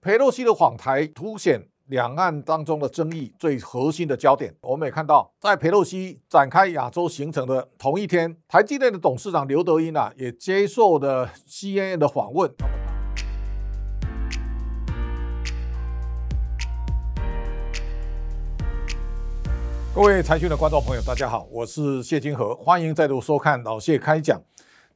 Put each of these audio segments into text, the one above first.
佩洛西的访台凸显两岸当中的争议最核心的焦点。我们也看到，在佩洛西展开亚洲行程的同一天，台积电的董事长刘德英啊，也接受了 CNN 的访问。各位财讯的观众朋友，大家好，我是谢金河，欢迎再度收看老谢开讲。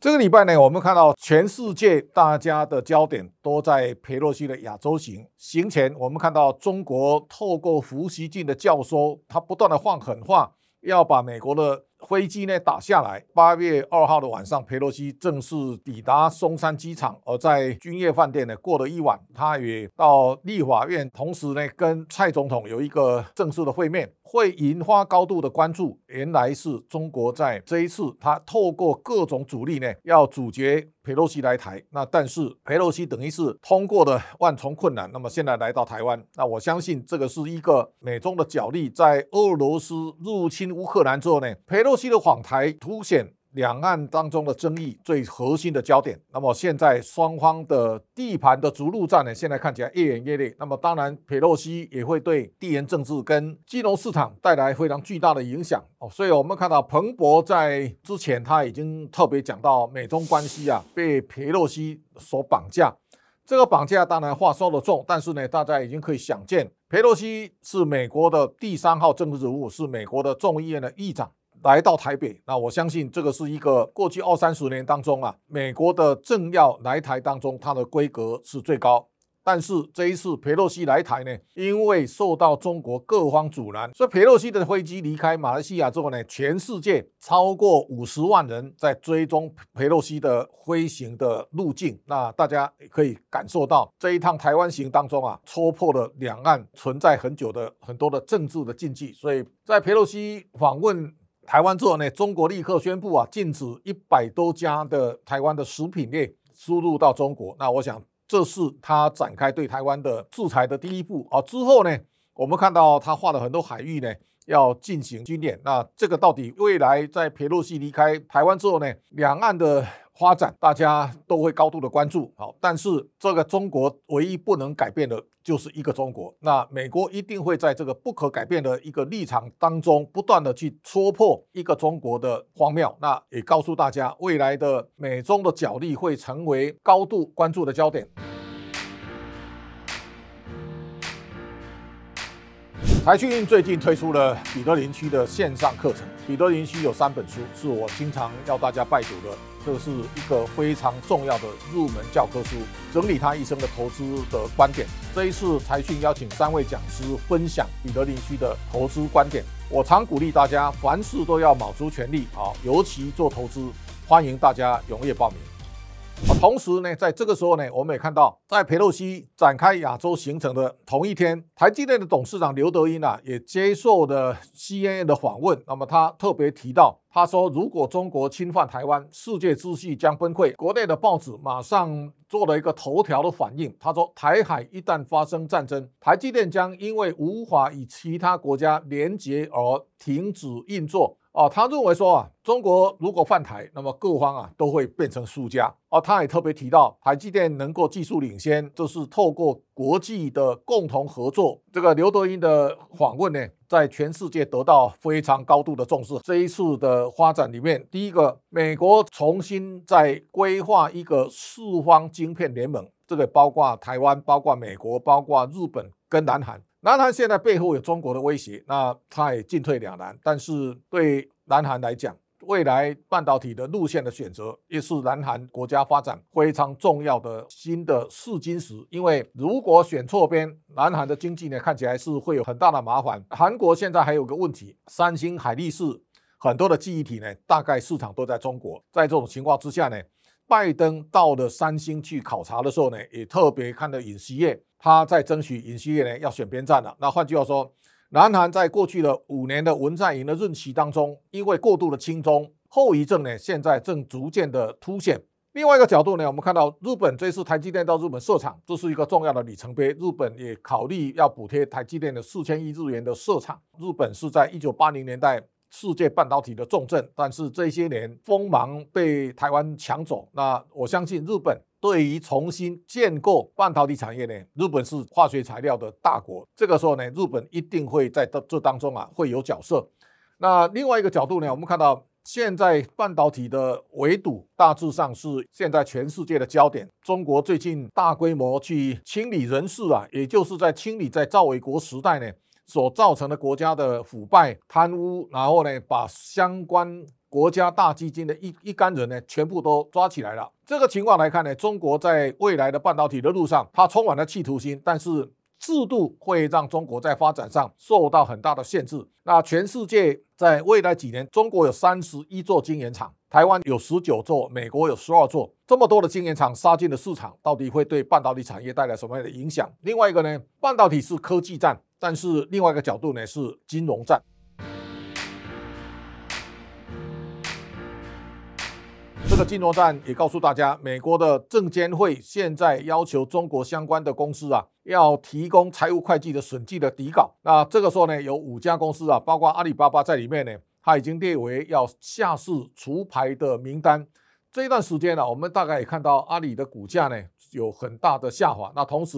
这个礼拜呢，我们看到全世界大家的焦点都在佩洛西的亚洲行。行前，我们看到中国透过胡锡进的教唆，他不断的放狠话，要把美国的飞机呢打下来。八月二号的晚上，佩洛西正式抵达松山机场，而在君悦饭店呢过了一晚，他也到立法院，同时呢跟蔡总统有一个正式的会面。会引发高度的关注。原来是中国在这一次，他透过各种阻力呢，要阻绝佩洛西来台。那但是佩洛西等于是通过了万重困难，那么现在来到台湾，那我相信这个是一个美中的角力。在俄罗斯入侵乌克兰之后呢，佩洛洛西的访台凸显。两岸当中的争议最核心的焦点，那么现在双方的地盘的逐鹿战呢，现在看起来越演越烈。那么当然，佩洛西也会对地缘政治跟金融市场带来非常巨大的影响哦。所以我们看到彭博在之前他已经特别讲到，美中关系啊被佩洛西所绑架。这个绑架当然话说得重，但是呢，大家已经可以想见，佩洛西是美国的第三号政治人物，是美国的众议院的议长。来到台北，那我相信这个是一个过去二三十年当中啊，美国的政要来台当中，它的规格是最高。但是这一次佩洛西来台呢，因为受到中国各方阻拦，所以佩洛西的飞机离开马来西亚之后呢，全世界超过五十万人在追踪佩洛西的飞行的路径。那大家可以感受到这一趟台湾行当中啊，戳破了两岸存在很久的很多的政治的禁忌。所以在佩洛西访问。台湾之后呢，中国立刻宣布啊，禁止一百多家的台湾的食品业输入到中国。那我想，这是他展开对台湾的制裁的第一步啊。之后呢，我们看到他画了很多海域呢，要进行军演。那这个到底未来在佩洛西离开台湾之后呢，两岸的？发展大家都会高度的关注，好，但是这个中国唯一不能改变的就是一个中国，那美国一定会在这个不可改变的一个立场当中，不断的去戳破一个中国的荒谬，那也告诉大家，未来的美中的角力会成为高度关注的焦点。台讯最近推出了彼得林区的线上课程，彼得林区有三本书，是我经常要大家拜读的。这是一个非常重要的入门教科书，整理他一生的投资的观点。这一次财讯邀请三位讲师分享彼得林区的投资观点。我常鼓励大家，凡事都要卯足全力啊，尤其做投资，欢迎大家踊跃报名。同时呢，在这个时候呢，我们也看到，在佩洛西展开亚洲行程的同一天，台积电的董事长刘德英啊，也接受了 CNN 的访问。那么他特别提到，他说，如果中国侵犯台湾，世界秩序将崩溃。国内的报纸马上做了一个头条的反应，他说，台海一旦发生战争，台积电将因为无法与其他国家连接而停止运作。哦，他认为说啊，中国如果犯台，那么各方啊都会变成输家。哦，他也特别提到，台积电能够技术领先，这是透过国际的共同合作。这个刘德英的访问呢，在全世界得到非常高度的重视。这一次的发展里面，第一个，美国重新在规划一个四方晶片联盟，这个包括台湾、包括美国、包括日本跟南韩。南韩现在背后有中国的威胁，那他也进退两难。但是对南韩来讲，未来半导体的路线的选择，也是南韩国家发展非常重要的新的试金石。因为如果选错边，南韩的经济呢看起来是会有很大的麻烦。韩国现在还有个问题，三星、海力士很多的记忆体呢，大概市场都在中国。在这种情况之下呢，拜登到了三星去考察的时候呢，也特别看到尹锡业。他在争取尹锡悦呢要选边站了。那换句话说，南韩在过去的五年的文在寅的任期当中，因为过度的轻中后遗症呢，现在正逐渐的凸显。另外一个角度呢，我们看到日本这次台积电到日本设厂，这是一个重要的里程碑。日本也考虑要补贴台积电的四千亿日元的设厂。日本是在一九八零年代世界半导体的重镇，但是这些年锋芒被台湾抢走。那我相信日本。对于重新建构半导体产业呢，日本是化学材料的大国，这个时候呢，日本一定会在这这当中啊会有角色。那另外一个角度呢，我们看到现在半导体的围堵大致上是现在全世界的焦点。中国最近大规模去清理人事啊，也就是在清理在赵伟国时代呢所造成的国家的腐败贪污，然后呢把相关。国家大基金的一一干人呢，全部都抓起来了。这个情况来看呢，中国在未来的半导体的路上，它充满了企图心，但是制度会让中国在发展上受到很大的限制。那全世界在未来几年，中国有三十一座晶圆厂，台湾有十九座，美国有十二座，这么多的晶圆厂杀进了市场，到底会对半导体产业带来什么样的影响？另外一个呢，半导体是科技战，但是另外一个角度呢是金融战。个金融战也告诉大家，美国的证监会现在要求中国相关的公司啊，要提供财务会计的审计的底稿。那这个时候呢，有五家公司啊，包括阿里巴巴在里面呢，它已经列为要下市除牌的名单。这一段时间呢，我们大概也看到阿里的股价呢有很大的下滑。那同时，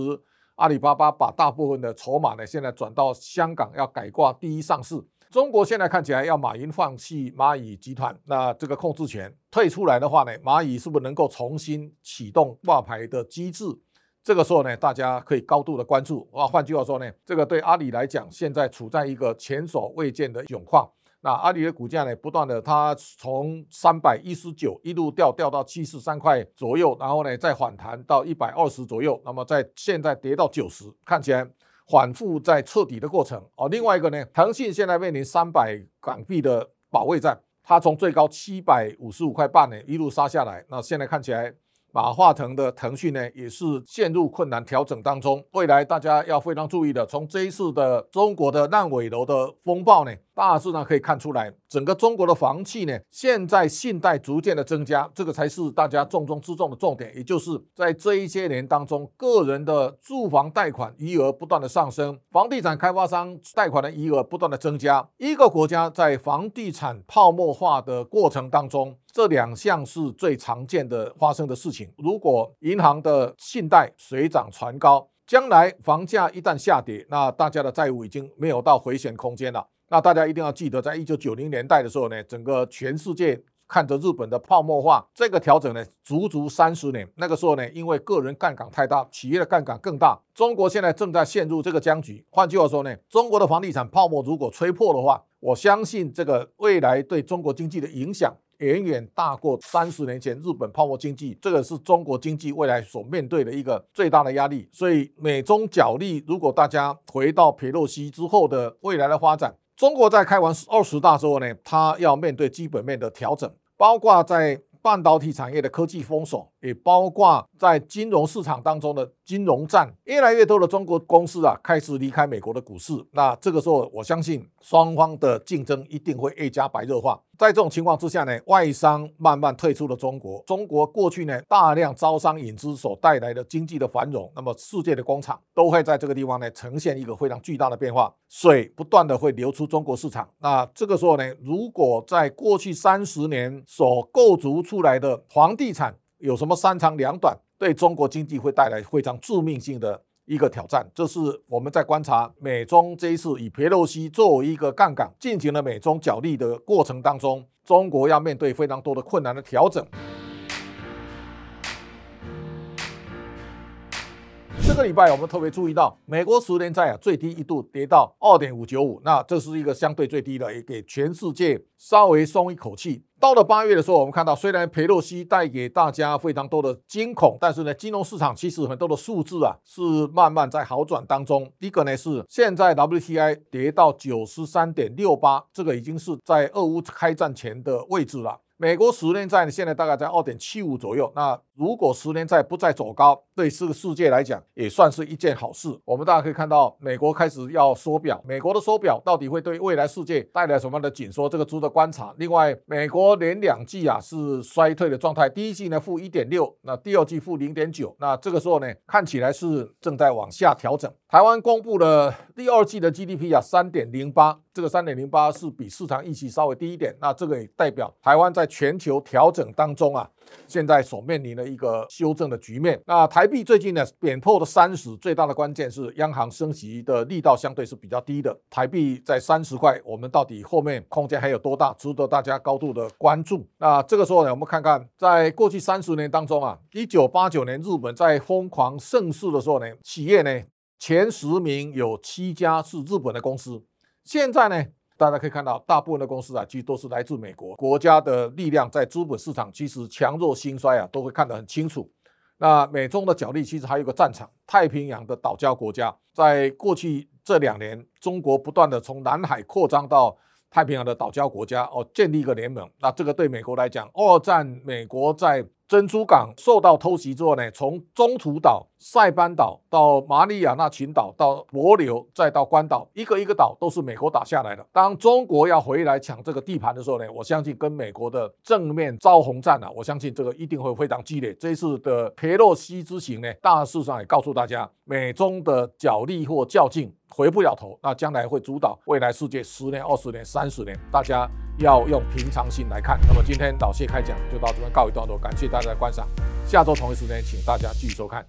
阿里巴巴把大部分的筹码呢，现在转到香港要改挂第一上市。中国现在看起来要马云放弃蚂蚁集团，那这个控制权退出来的话呢，蚂蚁是不是能够重新启动挂牌的机制？这个时候呢，大家可以高度的关注啊。换句话说呢，这个对阿里来讲，现在处在一个前所未见的窘况。那阿里的股价呢，不断的它从三百一十九一路掉掉到七十三块左右，然后呢再反弹到一百二十左右，那么在现在跌到九十，看起来。反复在彻底的过程哦。另外一个呢，腾讯现在面临三百港币的保卫战，它从最高七百五十五块半呢一路杀下来，那现在看起来。马化腾的腾讯呢，也是陷入困难调整当中。未来大家要非常注意的，从这一次的中国的烂尾楼的风暴呢，大致呢可以看出来，整个中国的房企呢，现在信贷逐渐的增加，这个才是大家重中之重的重点。也就是在这一些年当中，个人的住房贷款余额不断的上升，房地产开发商贷款的余额不断的增加。一个国家在房地产泡沫化的过程当中。这两项是最常见的发生的事情。如果银行的信贷水涨船高，将来房价一旦下跌，那大家的债务已经没有到回旋空间了。那大家一定要记得，在一九九零年代的时候呢，整个全世界看着日本的泡沫化，这个调整呢，足足三十年。那个时候呢，因为个人杠杆太大，企业的杠杆更大。中国现在正在陷入这个僵局。换句话说呢，中国的房地产泡沫如果吹破的话，我相信这个未来对中国经济的影响。远远大过三十年前日本泡沫经济，这个是中国经济未来所面对的一个最大的压力。所以美中角力，如果大家回到佩洛西之后的未来的发展，中国在开完二十大之后呢，它要面对基本面的调整，包括在半导体产业的科技封锁，也包括在金融市场当中的金融战。越来越多的中国公司啊，开始离开美国的股市。那这个时候，我相信双方的竞争一定会越加白热化。在这种情况之下呢，外商慢慢退出了中国。中国过去呢大量招商引资所带来的经济的繁荣，那么世界的工厂都会在这个地方呢呈现一个非常巨大的变化。水不断的会流出中国市场。那这个时候呢，如果在过去三十年所构筑出来的房地产有什么三长两短，对中国经济会带来非常致命性的。一个挑战，这是我们在观察美中这一次以佩洛西作为一个杠杆进行了美中角力的过程当中，中国要面对非常多的困难的调整。这个礼拜我们特别注意到，美国十年债啊最低一度跌到二点五九五，那这是一个相对最低的，也给全世界稍微松一口气。到了八月的时候，我们看到虽然佩洛西带给大家非常多的惊恐，但是呢，金融市场其实很多的数字啊是慢慢在好转当中。第一个呢是现在 WTI 跌到九十三点六八，这个已经是在俄乌开战前的位置了。美国十年债呢现在大概在二点七五左右，那。如果十年债不再走高，对这个世界来讲也算是一件好事。我们大家可以看到，美国开始要缩表，美国的缩表到底会对未来世界带来什么样的紧缩？这个值得观察。另外，美国连两季啊是衰退的状态，第一季呢负一点六，那第二季负零点九，那这个时候呢看起来是正在往下调整。台湾公布了第二季的 GDP 啊三点零八，这个三点零八是比市场预期稍微低一点，那这个也代表台湾在全球调整当中啊，现在所面临的一个修正的局面。那台币最近呢贬破了三十，最大的关键是央行升息的力道相对是比较低的。台币在三十块，我们到底后面空间还有多大，值得大家高度的关注。那这个时候呢，我们看看在过去三十年当中啊，一九八九年日本在疯狂盛世的时候呢，企业呢前十名有七家是日本的公司。现在呢？大家可以看到，大部分的公司啊，其实都是来自美国。国家的力量在资本市场其实强弱兴衰啊，都会看得很清楚。那美中的角力其实还有个战场，太平洋的岛礁国家。在过去这两年，中国不断的从南海扩张到太平洋的岛礁国家，哦，建立一个联盟。那这个对美国来讲，二战美国在珍珠港受到偷袭之后呢，从中途岛、塞班岛到马里亚纳群岛，到帛琉，再到关岛，一个一个岛都是美国打下来的。当中国要回来抢这个地盘的时候呢，我相信跟美国的正面招红战啊，我相信这个一定会非常激烈。这一次的佩洛西之行呢，大事上也告诉大家，美中的角力或较劲回不了头，那将来会主导未来世界十年、二十年、三十年，大家。要用平常心来看。那么今天老谢开讲就到这边告一段落，感谢大家的观赏。下周同一时间，请大家继续收看。